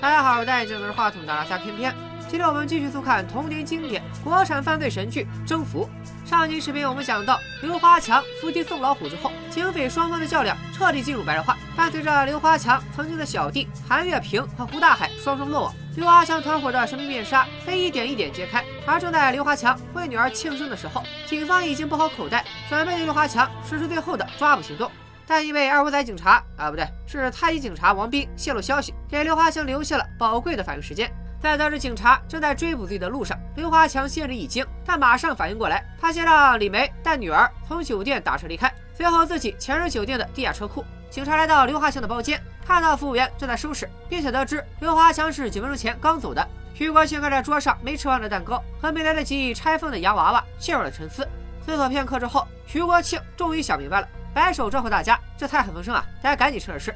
大家好，我戴眼镜拿话筒的拉下偏偏。今天我们继续速看童年经典国产犯罪神剧《征服》。上集视频我们讲到，刘华强伏击宋老虎之后，警匪双方的较量彻底进入白热化。伴随着刘华强曾经的小弟韩月平和胡大海双双落网，刘华强团伙的神秘面纱被一点一点揭开。而正在刘华强为女儿庆生的时候，警方已经布好口袋，准备对刘华强实施最后的抓捕行动。但因为二五仔警察啊，不对，是太医警察王斌泄露消息，给刘华强留下了宝贵的反应时间。在得知警察正在追捕自己的路上，刘华强心里一惊，但马上反应过来，他先让李梅带女儿从酒店打车离开，随后自己潜入酒店的地下车库。警察来到刘华强的包间，看到服务员正在收拾，并且得知刘华强是几分钟前刚走的。徐国庆看着桌上没吃完的蛋糕和没来得及拆封的洋娃娃，陷入了沉思。思索片刻之后，徐国庆终于想明白了，摆手招呼大家：“这菜很丰盛啊，大家赶紧趁热吃。”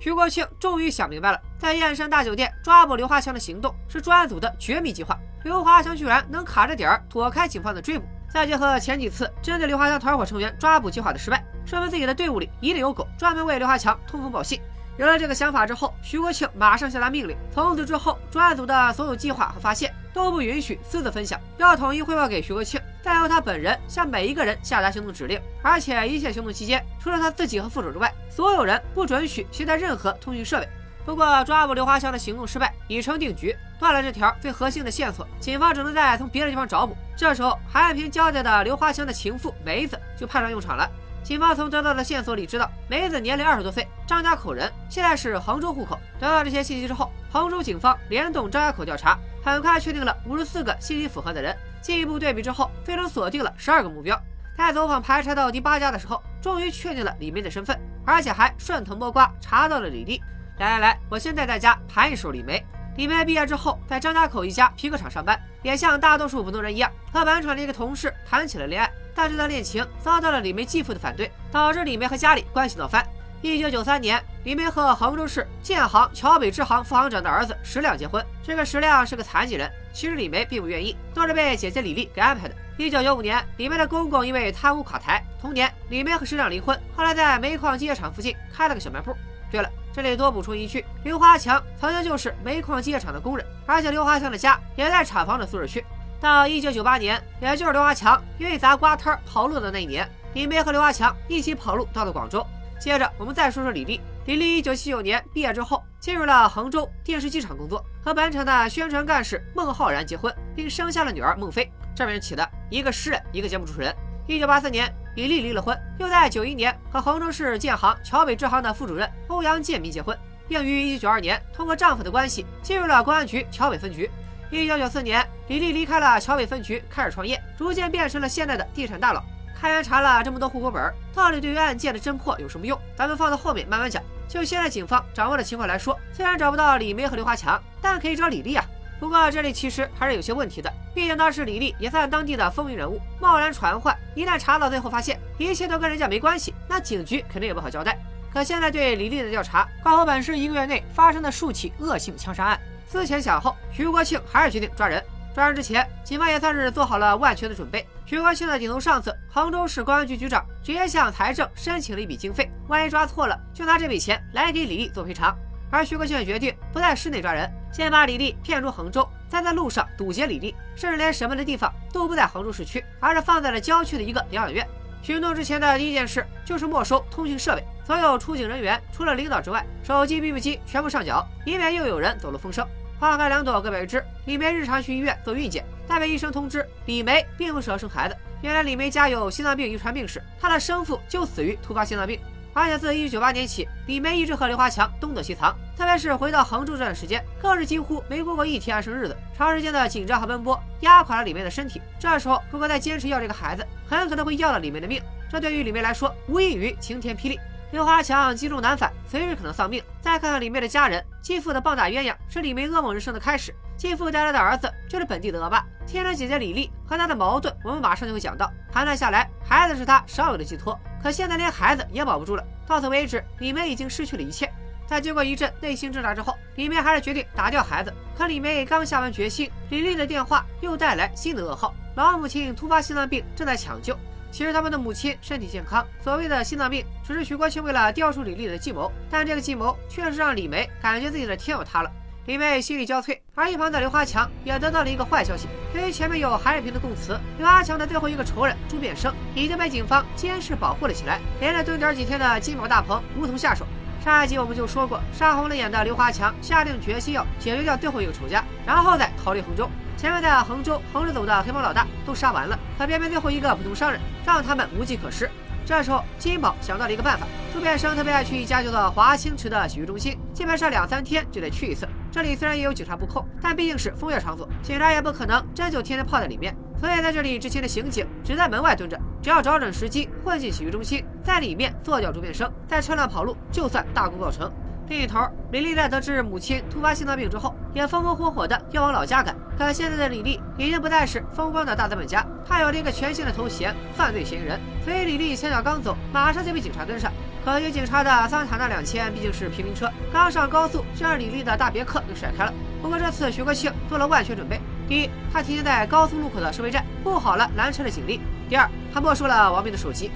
徐国庆终于想明白了，在燕山大酒店抓捕刘华强的行动是专案组的绝密计划。刘华强居然能卡着点儿躲开警方的追捕，再结合前几次针对刘华强团伙成员抓捕计划的失败，说明自己的队伍里一定有狗，专门为刘华强通风报信。有了这个想法之后，徐国庆马上下达命令：从此之后，专案组的所有计划和发现都不允许私自分享，要统一汇报给徐国庆。再由他本人向每一个人下达行动指令，而且一切行动期间，除了他自己和副手之外，所有人不准许携带任何通讯设备。不过，抓捕刘华强的行动失败，已成定局，断了这条最核心的线索，警方只能再从别的地方找补。这时候，韩艳平交代的刘华强的情妇梅子就派上用场了。警方从得到的线索里知道，梅子年龄二十多岁，张家口人，现在是杭州户口。得到这些信息之后，杭州警方联动张家口调查，很快确定了五十四个信息符合的人。进一步对比之后，最终锁定了十二个目标。在走访排查到第八家的时候，终于确定了李梅的身份，而且还顺藤摸瓜查到了李丽。来来来，我先带大家盘一手李梅。李梅毕业之后，在张家口一家皮革厂上班，也像大多数普通人一样，和本厂的一个同事谈起了恋爱。但这段恋情遭到了李梅继父的反对，导致李梅和家里关系闹翻。一九九三年，李梅和杭州市建行桥北支行副行长的儿子石亮结婚。这个石亮是个残疾人。其实李梅并不愿意，都是被姐姐李丽给安排的。一九九五年，李梅的公公因为贪污垮台。同年，李梅和石亮离婚，后来在煤矿机械厂附近开了个小卖部。对了，这里多补充一句，刘华强曾经就是煤矿机械厂的工人，而且刘华强的家也在厂房的宿舍区。到一九九八年，也就是刘华强因为砸瓜摊跑路的那一年，李梅和刘华强一起跑路到了广州。接着，我们再说说李丽。李丽一九七九年毕业之后，进入了杭州电视机厂工作，和本厂的宣传干事孟浩然结婚，并生下了女儿孟非。这名起的一个诗人，一个节目主持人。一九八四年，李丽离了婚，又在九一年和杭州市建行桥北支行的副主任欧阳建民结婚，并于一九九二年通过丈夫的关系进入了公安局桥北分局。一九九四年，李丽离开了桥北分局，开始创业，逐渐变成了现在的地产大佬。开源查了这么多户口本，到底对于案件的侦破有什么用？咱们放到后面慢慢讲。就现在警方掌握的情况来说，虽然找不到李梅和刘华强，但可以找李丽啊。不过这里其实还是有些问题的，毕竟当时李丽也算当地的风云人物，贸然传唤，一旦查到最后发现一切都跟人家没关系，那警局肯定也不好交代。可现在对李丽的调查，挂乎本市一个月内发生的数起恶性枪杀案。思前想后，徐国庆还是决定抓人。抓人之前，警方也算是做好了万全的准备。徐国庆的顶头上司杭州市公安局局长直接向财政申请了一笔经费，万一抓错了，就拿这笔钱来给李丽做赔偿。而徐国庆决定不在市内抓人，先把李丽骗出杭州，再在路上堵截李丽，甚至连审问的地方都不在杭州市区，而是放在了郊区的一个疗养院。行动之前的第一件事就是没收通讯设备，所有出警人员除了领导之外，手机、BB 机全部上缴，以免又有人走漏风声。花开两朵，各表一枝。李梅日常去医院做孕检，但被医生通知李梅并不适合生孩子。原来李梅家有心脏病遗传病史，她的生父就死于突发心脏病。而且自一九九八年起，李梅一直和刘华强东躲西藏，特别是回到杭州这段时间，更是几乎没过过一天安生日子。长时间的紧张和奔波压垮了李梅的身体。这时候如果再坚持要这个孩子，很可能会要了李梅的命。这对于李梅来说，无异于晴天霹雳。刘华强积重难返，随时可能丧命。再看看李梅的家人，继父的棒打鸳鸯是李梅噩梦人生的开始。继父带来的儿子就是本地的恶霸。天生姐姐李丽和他的矛盾，我们马上就会讲到。谈谈下来，孩子是他少有的寄托，可现在连孩子也保不住了。到此为止，李梅已经失去了一切。在经过一阵内心挣扎之后，李梅还是决定打掉孩子。可李梅刚下完决心，李丽的电话又带来新的噩耗：老母亲突发心脏病，正在抢救。其实他们的母亲身体健康，所谓的心脏病只是徐国庆为了调出李丽的计谋，但这个计谋确实让李梅感觉自己的天要塌了。李梅心力交瘁，而一旁的刘华强也得到了一个坏消息：由于前面有韩瑞平的供词，刘华强的最后一个仇人朱变生已经被警方监视保护了起来，连着蹲点几天的金宝大鹏无从下手。上一集我们就说过，杀红了眼的刘华强下定决心要解决掉最后一个仇家，然后再逃离衡州。前面在衡州横着走的黑帮老大都杀完了，可偏偏最后一个普通商人让他们无计可施。这时候，金宝想到了一个办法。朱变生特别爱去一家叫做华清池的洗浴中心，基本上两三天就得去一次。这里虽然也有警察布控，但毕竟是风月场所，警察也不可能真就天天泡在里面。所以在这里执勤的刑警只在门外蹲着，只要找准时机混进洗浴中心，在里面做掉朱变生，再趁乱跑路，就算大功告成。另一头，李丽在得知母亲突发心脏病之后，也风风火火的要往老家赶。可现在的李丽已经不再是风光的大资本家，她有了一个全新的头衔——犯罪嫌疑人。所以李丽前脚刚走，马上就被警察跟上。可惜警察的桑塔纳两千毕竟是平民车，刚上高速就让李丽的大别克给甩开了。不过这次徐国庆做了万全准备：第一，他提前在高速路口的收费站布好了拦车的警力；第二，他没收了王明的手机。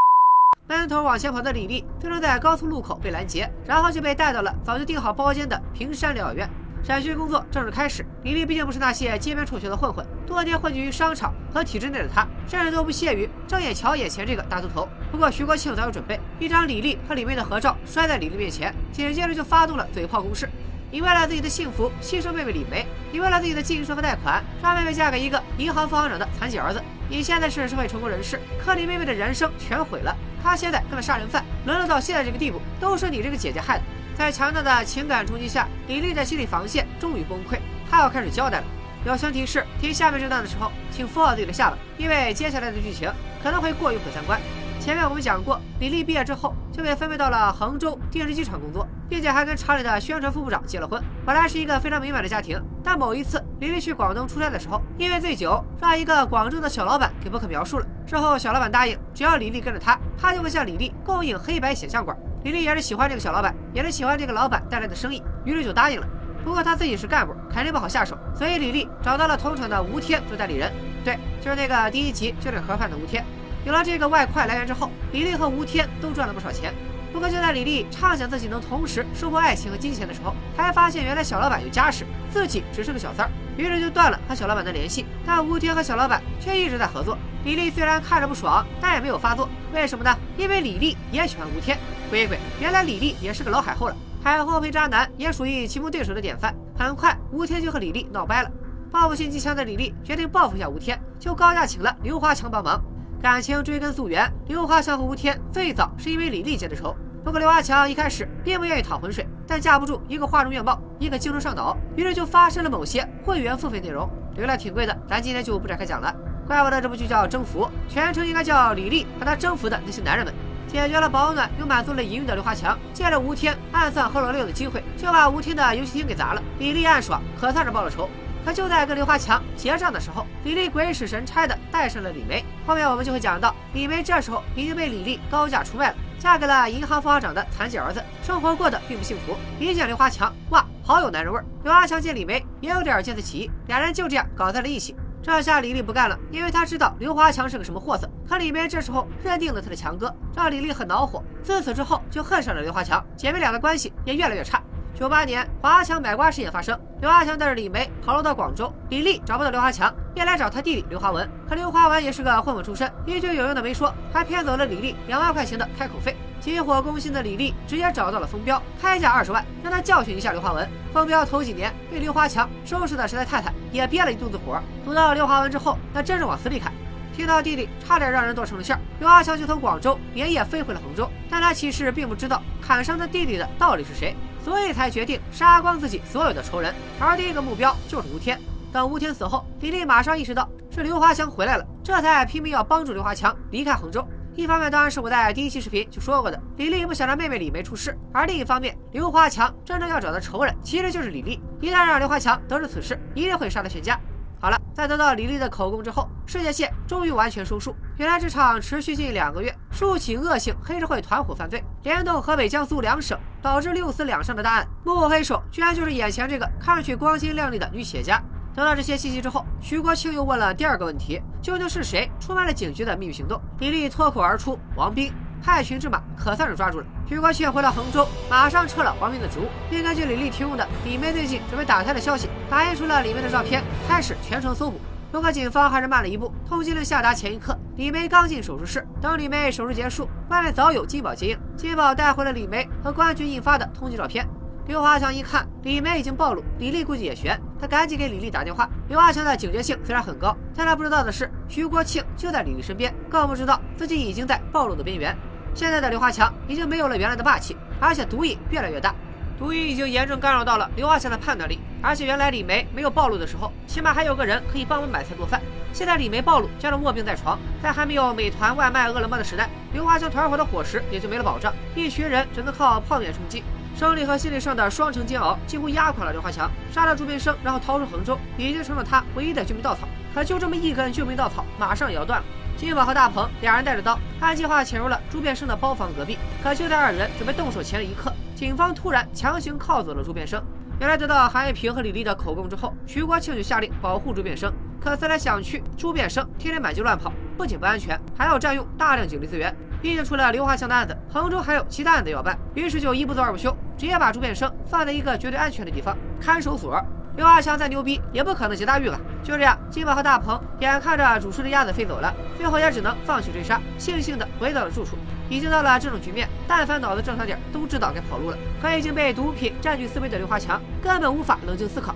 闷头往前跑的李丽，最终在高速路口被拦截，然后就被带到了早就订好包间的平山疗养院。审讯工作正式开始。李丽毕竟不是那些街边辍学的混混，多年混迹于商场和体制内的她，甚至都不屑于正眼瞧眼前这个大秃头。不过徐国庆早有准备，一张李丽和李梅的合照摔在李丽面前，紧接着就发动了嘴炮攻势。你为了自己的幸福牺牲妹妹李梅，你为了自己的晋升和贷款让妹妹嫁给一个银行副行长的残疾儿子。你现在是社会成功人士，可你妹妹的人生全毁了。他现在跟了杀人犯沦落到现在这个地步，都是你这个姐姐害的。在强大的情感冲击下，李丽的心理防线终于崩溃，她要开始交代了。友情提示：听下面这段的时候，请扶好自己的下巴，因为接下来的剧情可能会过于毁三观。前面我们讲过，李丽毕业之后就被分配到了杭州电视机厂工作，并且还跟厂里的宣传副部长结了婚。本来是一个非常美满的家庭，但某一次李丽去广东出差的时候，因为醉酒，让一个广州的小老板给不可描述了。之后小老板答应，只要李丽跟着他，他就会向李丽供应黑白显像管。李丽也是喜欢这个小老板，也是喜欢这个老板带来的生意，于是就答应了。不过他自己是干部，肯定不好下手，所以李丽找到了同厂的吴天做代理人，对，就是那个第一集就领盒饭的吴天。有了这个外快来源之后，李丽和吴天都赚了不少钱。不过就在李丽畅想自己能同时收获爱情和金钱的时候，才发现原来小老板有家室，自己只是个小三儿，于是就断了和小老板的联系。但吴天和小老板却一直在合作。李丽虽然看着不爽，但也没有发作。为什么呢？因为李丽也喜欢吴天。鬼鬼，原来李丽也是个老海后了。海后配渣男也属于棋逢对手的典范。很快，吴天就和李丽闹掰了。报复心极强的李丽决定报复一下吴天，就高价请了刘华强帮忙。感情追根溯源，刘华强和吴天最早是因为李丽结的仇。不过刘华强一开始并不愿意淌浑水，但架不住一个画中月貌，一个精神上脑，于是就发生了某些会员付费内容，流量挺贵的。咱今天就不展开讲了。怪不得这部剧叫《征服》，全称应该叫《李丽和她征服的那些男人们》。解决了保暖又满足了淫欲的刘华强，借着吴天暗算何罗六的机会，就把吴天的游戏厅给砸了。李丽暗爽，可算是报了仇。可就在跟刘华强结账的时候，李丽鬼使神差的带上了李梅。后面我们就会讲到，李梅这时候已经被李丽高价出卖了，嫁给了银行副行长的残疾儿子，生活过得并不幸福。一见刘华强，哇，好有男人味儿。刘华强见李梅也有点见色起意，俩人就这样搞在了一起。这下李丽不干了，因为她知道刘华强是个什么货色。可李梅这时候认定了他的强哥，让李丽很恼火。自此之后就恨上了刘华强，姐妹俩的关系也越来越差。九八年，华强买瓜事件发生，刘华强带着李梅跑路到广州，李丽找不到刘华强，便来找他弟弟刘华文。可刘华文也是个混混出身，一句有用的没说，还骗走了李丽两万块钱的开口费。急火攻心的李丽直接找到了封彪，开价二十万，让他教训一下刘华文。封彪头几年被刘华强收拾的实在太惨，也憋了一肚子火，堵到刘华文之后，那真是往死里砍。听到弟弟差点让人剁成了馅儿，刘华强就从广州连夜飞回了衡州。但他其实并不知道砍伤他弟弟的到底是谁，所以才决定杀光自己所有的仇人。而第一个目标就是吴天。等吴天死后，李丽马上意识到是刘华强回来了，这才拼命要帮助刘华强离开衡州。一方面当然是我在第一期视频就说过的，李丽不想让妹妹李梅出事；而另一方面，刘华强真正要找的仇人其实就是李丽。一旦让刘华强得知此事，一定会杀他全家。好了，在得到李丽的口供之后，世界线终于完全收束。原来这场持续近两个月、数起恶性黑社会团伙犯罪，联动河北、江苏两省，导致六死两伤的大案，幕后黑手居然就是眼前这个看上去光鲜亮丽的女企业家。得到这些信息之后，徐国庆又问了第二个问题：究竟是谁出卖了警局的秘密行动？李丽脱口而出：王斌。害群之马可算是抓住了。徐国庆回到杭州，马上撤了王斌的职务，并根据李丽提供的李梅最近准备打胎的消息，打印出了李梅的照片，开始全城搜捕。不过警方还是慢了一步，通缉令下达前一刻，李梅刚进手术室，等李梅手术结束，外面早有金宝接应，金宝带回了李梅和公安局印发的通缉照片。刘华强一看李梅已经暴露，李丽估计也悬，他赶紧给李丽打电话。刘华强的警觉性虽然很高，但他不知道的是，徐国庆就在李丽身边，更不知道自己已经在暴露的边缘。现在的刘华强已经没有了原来的霸气，而且毒瘾越来越大，毒瘾已经严重干扰到了刘华强的判断力。而且原来李梅没有暴露的时候，起码还有个人可以帮忙买菜做饭。现在李梅暴露，加上卧病在床，在还没有美团外卖、饿了么的时代，刘华强团伙的伙食也就没了保障，一群人只能靠泡面充饥。生理和心理上的双重煎熬，几乎压垮了刘华强。杀了朱变生，然后逃出衡州，已经成了他唯一的救命稻草。可就这么一根救命稻草，马上也要断了。金宝和大鹏两人带着刀，按计划潜入了朱变生的包房隔壁。可就在二人准备动手前的一刻，警方突然强行铐走了朱变生。原来得到韩一平和李丽的口供之后，徐国庆就下令保护朱变生。可思来想去，朱变生天天满街乱跑，不仅不安全，还要占用大量警力资源。毕竟除了刘华强的案子，衡州还有其他案子要办，于是就一不做二不休，直接把朱变生放在一个绝对安全的地方——看守所。刘华强再牛逼，也不可能劫大狱吧？就这样，金宝和大鹏眼看着煮熟的鸭子飞走了，最后也只能放弃追杀，悻悻地回到了住处。已经到了这种局面，但凡脑子正常点，都知道该跑路了。可已经被毒品占据思维的刘华强，根本无法冷静思考。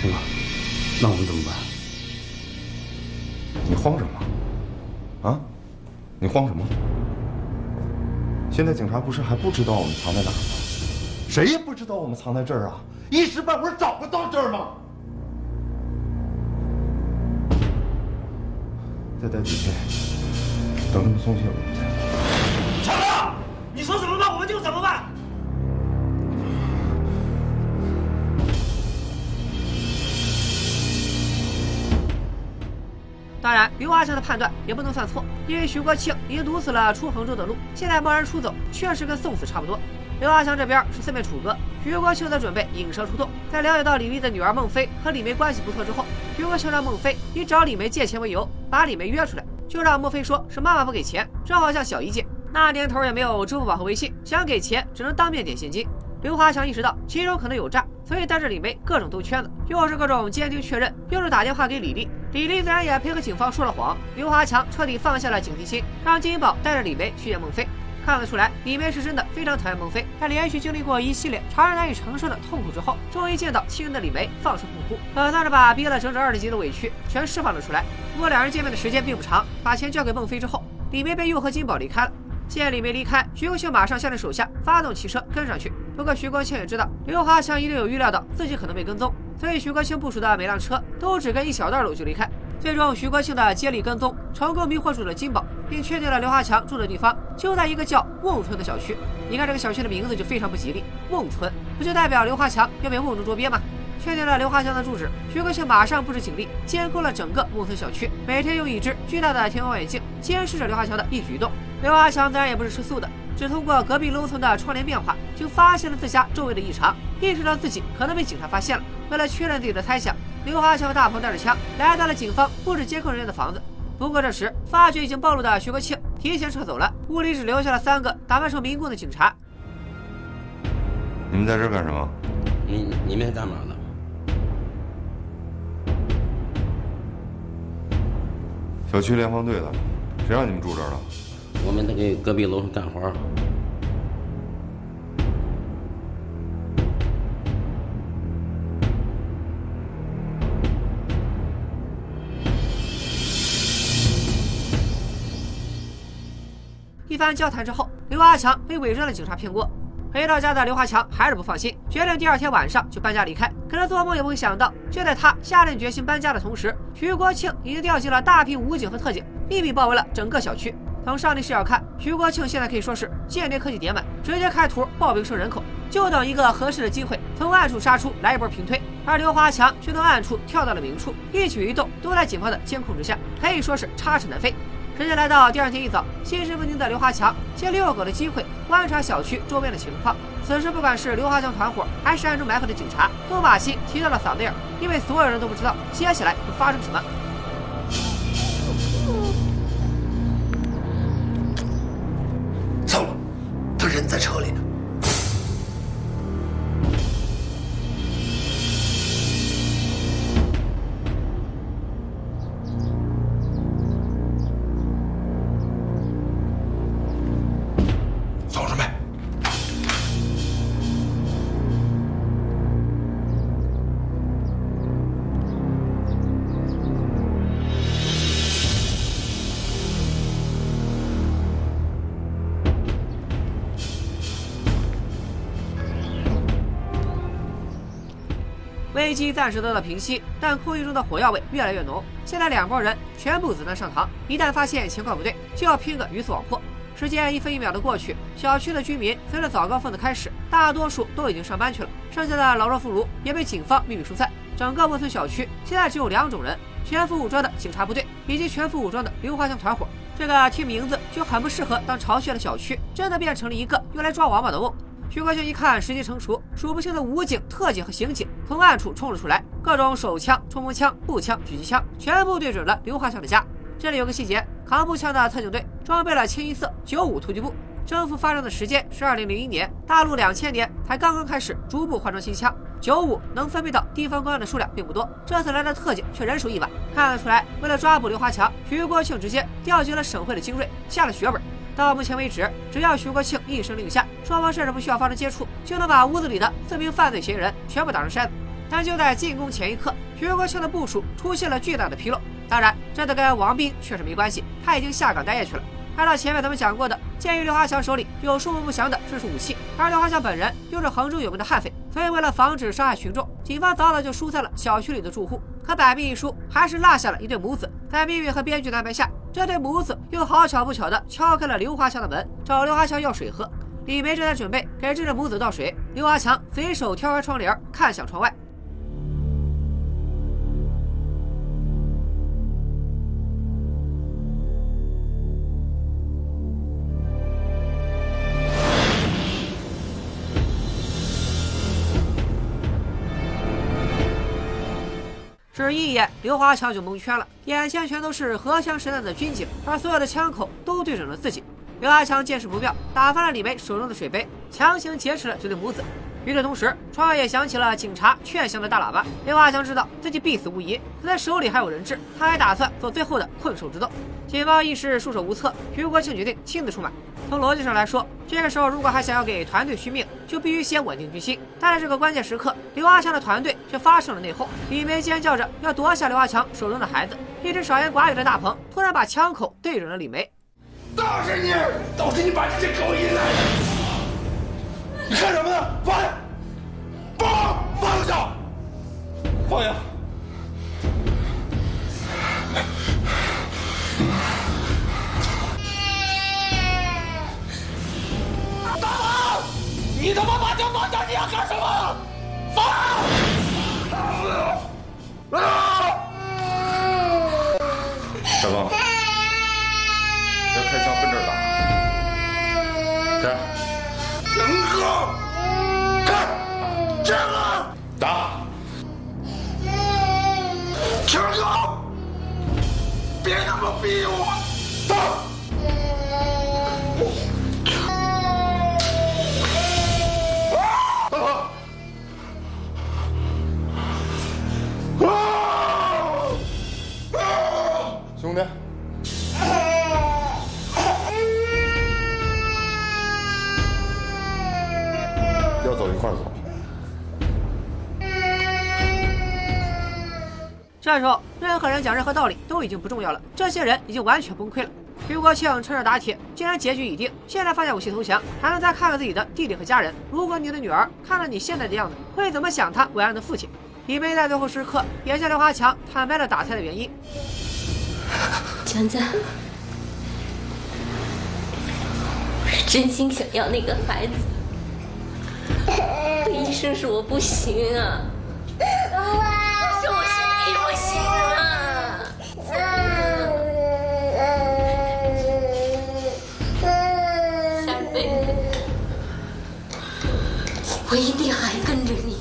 天哥，那我们怎么办？你慌什么？啊？你慌什么？现在警察不是还不知道我们藏在哪儿吗？谁也不知道我们藏在这儿啊！一时半会儿找不到这儿吗？再待几天，等他们松懈了，强哥，你说怎么办我们就怎么办。当然，刘华强的判断也不能算错，因为徐国庆已经堵死了出衡州的路，现在贸然出走，确实跟送死差不多。刘华强这边是四面楚歌，徐国庆则准备引蛇出洞。在了解到李丽的女儿孟非和李梅关系不错之后，徐国庆让孟非以找李梅借钱为由，把李梅约出来，就让孟非说是妈妈不给钱，正好向小姨借。那年头也没有支付宝和微信，想给钱只能当面点现金。刘华强意识到其中可能有诈，所以带着李梅各种兜圈子，又是各种监听确认，又是打电话给李丽。李丽自然也配合警方说了谎。刘华强彻底放下了警惕心，让金宝带着李梅去见孟非。看得出来，李梅是真的非常讨厌孟非。在连续经历过一系列常人难以承受的痛苦之后，终于见到亲人的李梅放声痛哭，可算是把憋了整整二十集的委屈全释放了出来。不过两人见面的时间并不长，把钱交给孟非之后，李梅便又和金宝离开了。见李梅离开，徐国庆马上下令手下发动汽车跟上去。不过徐国庆也知道刘华强一定有预料到自己可能被跟踪，所以徐国庆部署的每辆车都只跟一小段路就离开。最终，徐国庆的接力跟踪成功迷惑住了金宝，并确定了刘华强住的地方就在一个叫瓮村的小区。你看这个小区的名字就非常不吉利，瓮村不就代表刘华强要被瓮中捉鳖吗？确定了刘华强的住址，徐国庆马上布置警力，监控了整个瓮村小区，每天用一只巨大的天文望远镜监视着刘华强的一举一动。刘华强自然也不是吃素的，只通过隔壁楼层的窗帘变化，就发现了自家周围的异常，意识到自己可能被警察发现了。为了确认自己的猜想，刘华强和大鹏带着枪来到了警方布置监控人员的房子。不过这时发觉已经暴露的徐国庆提前撤走了，屋里只留下了三个打扮成民工的警察。你们在这儿干什么？你你们是干嘛的？小区联防队的，谁让你们住这儿了？我们在给隔壁楼上干活。番交谈之后，刘华强被伪装的警察骗过。回到家的刘华强还是不放心，决定第二天晚上就搬家离开。可是做梦也不会想到，就在他下定决心搬家的同时，徐国庆已经调集了大批武警和特警，秘密包围了整个小区。从上帝视角看，徐国庆现在可以说是间谍科技点满，直接开图暴兵生人口，就等一个合适的机会从暗处杀出来一波平推。而刘华强却从暗处跳到了明处，一举一动都在警方的监控之下，可以说是插翅难飞。时间来到第二天一早，心神不宁的刘华强借遛狗的机会观察小区周边的情况。此时，不管是刘华强团伙，还是暗中埋伏的警察，都把心提到了嗓子眼，因为所有人都不知道接下来会发生什么。危机暂时得到平息，但空气中的火药味越来越浓。现在两拨人全部子弹上膛，一旦发现情况不对，就要拼个鱼死网破。时间一分一秒的过去，小区的居民随着早高峰的开始，大多数都已经上班去了，剩下的老弱妇孺也被警方秘密疏散。整个温村小区现在只有两种人：全副武装的警察部队，以及全副武装的刘华强团伙。这个听名字就很不适合当巢穴的小区，真的变成了一个用来抓王八的瓮。徐国庆一看时机成熟，数不清的武警、特警和刑警从暗处冲了出来，各种手枪、冲锋枪、步枪、狙击枪，全部对准了刘华强的家。这里有个细节，扛步枪的特警队装备了清一色九五突击步。征服发生的时间是二零零一年，大陆两千年才刚刚开始逐步换装新枪。九五能分配到地方公安的数量并不多，这次来的特警却人手一把。看得出来，为了抓捕刘华强，徐国庆直接调集了省会的精锐，下了血本。到目前为止，只要徐国庆一声令下，双方甚至不需要发生接触，就能把屋子里的四名犯罪嫌疑人全部打成筛子。但就在进攻前一刻，徐国庆的部署出现了巨大的纰漏。当然，这跟王斌确实没关系，他已经下岗待业去了。按照前面咱们讲过的，鉴于刘华强手里有数目不详的制式武器，而刘华强本人又是杭州有名的悍匪，所以为了防止伤害群众，警方早早就疏散了小区里的住户。可百密一疏，还是落下了一对母子。在命运和编剧的安排下，这对母子又好巧不巧的敲开了刘华强的门，找刘华强要水喝。李梅正在准备给这对母子倒水，刘华强随手挑开窗帘，看向窗外。只一眼，刘华强就蒙圈了，眼前全都是荷枪实弹的军警，而所有的枪口都对准了自己。刘华强见势不妙，打翻了李梅手中的水杯，强行劫持了这对母子。与此同时，窗外也响起了警察劝降的大喇叭。刘华强知道自己必死无疑，可他手里还有人质，他还打算做最后的困兽之斗。警方一时束手无策，徐国庆决定亲自出马。从逻辑上来说，这个时候如果还想要给团队续命，就必须先稳定军心。但在这个关键时刻，刘阿强的团队却发生了内讧。李梅尖叫着要夺下刘阿强手中的孩子，一直少言寡语的大鹏突然把枪口对准了李梅。都是你，都是你把这些狗引来的！你干什么呢？放下！放放下！放下！兄弟，要走一块走。这时候，任何人讲任何道理都已经不重要了，这些人已经完全崩溃了。徐国庆趁热打铁，既然结局已定，现在放下武器投降，还能再看看自己的弟弟和家人。如果你的女儿看了你现在的样子，会怎么想她伟岸的父亲？李梅在最后时刻也向刘华强坦白了打胎的原因。强子，我是真心想要那个孩子，可医生说我不行啊，说我身体不行啊。下辈子，我一定还跟着你。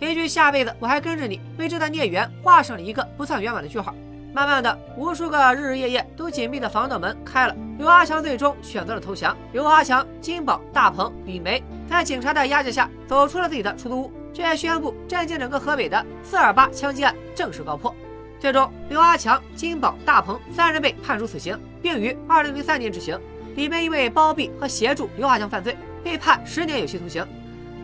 一句“下辈子我还跟着你”，为这段孽缘画上了一个不算圆满的句号。慢慢的，无数个日日夜夜都紧闭的防盗门开了，刘阿强最终选择了投降。刘阿强、金宝、大鹏、李梅在警察的押解下走出了自己的出租屋，这也宣布震惊整个河北的四二八枪击案正式告破。最终，刘阿强、金宝、大鹏三人被判处死刑，并于二零零三年执行。李梅因为包庇和协助刘阿强犯罪，被判十年有期徒刑。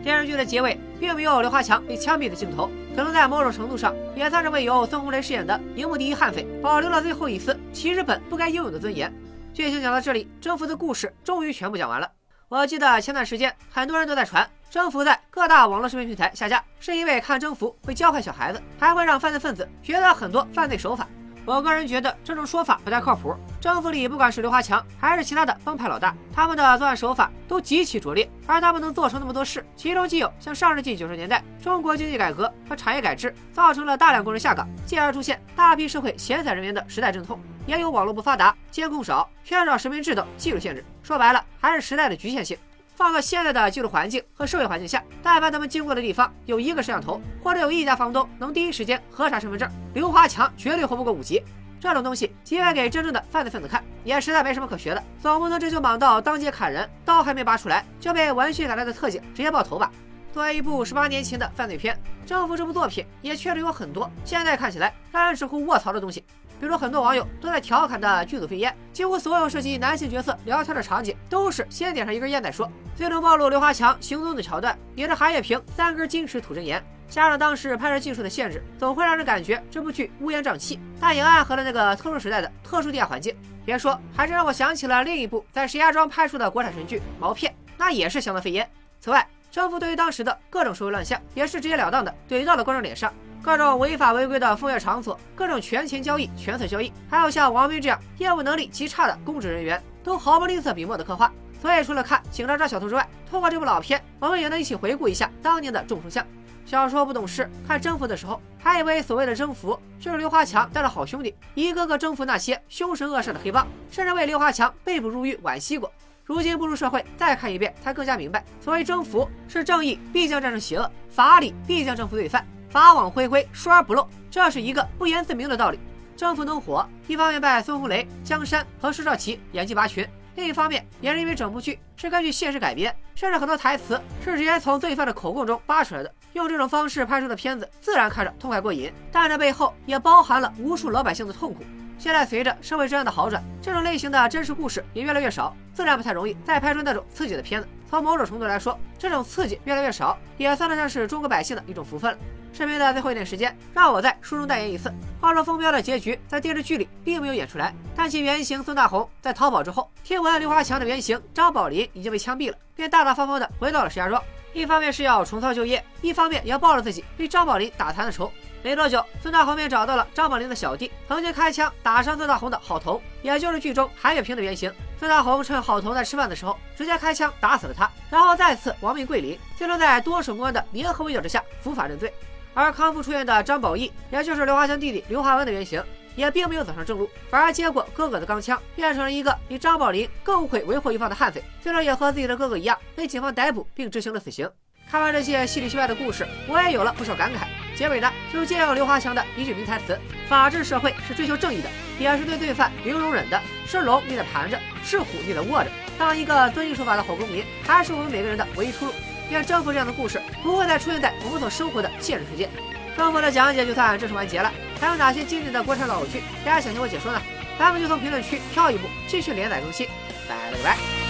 电视剧的结尾并没有刘华强被枪毙的镜头，可能在某种程度上也算是为由孙红雷饰演的荧幕第一悍匪保留了最后一丝其日本不该拥有的尊严。剧情讲到这里，征服的故事终于全部讲完了。我记得前段时间很多人都在传征服在各大网络视频平台下架，是因为看征服会教坏小孩子，还会让犯罪分子学到很多犯罪手法。我个人觉得这种说法不太靠谱。政府里不管是刘华强还是其他的帮派老大，他们的作案手法都极其拙劣，而他们能做成那么多事，其中既有像上世纪九十年代中国经济改革和产业改制造成了大量工人下岗，进而出现大批社会闲散人员的时代阵痛，也有网络不发达、监控少、缺少实名制等技术限制。说白了，还是时代的局限性。放到现在的技术环境和社会环境下，但凡他们经过的地方有一个摄像头，或者有一家房东能第一时间核查身份证，刘华强绝对活不过五级。这种东西，即便给真正的犯罪分子看，也实在没什么可学的。总不能这就莽到当街砍人，刀还没拔出来，就被闻讯赶来的特警直接爆头吧？作为一部十八年前的犯罪片，《征服》这部作品也确实有很多现在看起来让人直呼卧槽的东西。比如很多网友都在调侃的剧组飞烟，几乎所有涉及男性角色聊天的场景，都是先点上一根烟再说。最能暴露刘华强行踪的桥段，也是韩月平三根金尺吐真言。加上当时拍摄技术的限制，总会让人感觉这部剧乌烟瘴气，但也暗合了那个特殊时代的特殊地下环境。别说，还真让我想起了另一部在石家庄拍出的国产神剧《毛片》，那也是相当飞烟。此外，政府对于当时的各种社会乱象，也是直截了当的怼到了观众脸上。各种违法违规的风月场所，各种权钱交易、权色交易，还有像王斌这样业务能力极差的公职人员，都毫不吝啬笔墨的刻画。所以，除了看《警察抓小偷》之外，通过这部老片，我们也能一起回顾一下当年的众生相。小时候不懂事，看征服的时候，还以为所谓的征服就是刘华强带着好兄弟一个个征服那些凶神恶煞的黑帮，甚至为刘华强被捕入狱惋惜过。如今步入社会，再看一遍，才更加明白，所谓征服是正义必将战胜邪恶，法理必将征服罪犯。法网恢恢，疏而不漏，这是一个不言自明的道理。征服能火，一方面拜孙红雷、江山和施兆奇演技拔群，另一方面也是因为整部剧是根据现实改编，甚至很多台词是直接从罪犯的口供中扒出来的。用这种方式拍出的片子，自然看着痛快过瘾，但这背后也包含了无数老百姓的痛苦。现在随着社会治安的好转，这种类型的真实故事也越来越少，自然不太容易再拍出那种刺激的片子。从某种程度来说，这种刺激越来越少，也算得上是中国百姓的一种福分了。视频的最后一点时间，让我在书中代言一次。话说风标的结局在电视剧里并没有演出来，但其原型孙大红在逃跑之后，听闻刘华强的原型张宝林已经被枪毙了，便大大方方的回到了石家庄。一方面是要重操旧业，一方面也要报了自己被张宝林打残的仇。没多久，孙大红便找到了张宝林的小弟，曾经开枪打伤孙大红的郝彤，也就是剧中韩月平的原型。孙大红趁郝彤在吃饭的时候，直接开枪打死了他，然后再次亡命桂林，最终在多省公安的联合围剿之下伏法认罪。而康复出院的张宝义，也就是刘华强弟弟刘华文的原型，也并没有走上正路，反而接过哥哥的钢枪，变成了一个比张宝林更会为祸一方的悍匪，最终也和自己的哥哥一样，被警方逮捕并执行了死刑。看完这些戏里戏外的故事，我也有了不少感慨。结尾呢，就借用刘华强的一句名台词：“法治社会是追求正义的，也是对罪犯零容忍的。是龙你得盘着，是虎你得卧着。当一个遵纪守法的好公民，还是我们每个人的唯一出路。愿征服这样的故事不会再出现在我们所生活的现实世界。征服的讲解就算正式完结了，还有哪些经典的国产老剧大家想听我解说呢？咱们就从评论区挑一部继续连载更新。拜了个拜。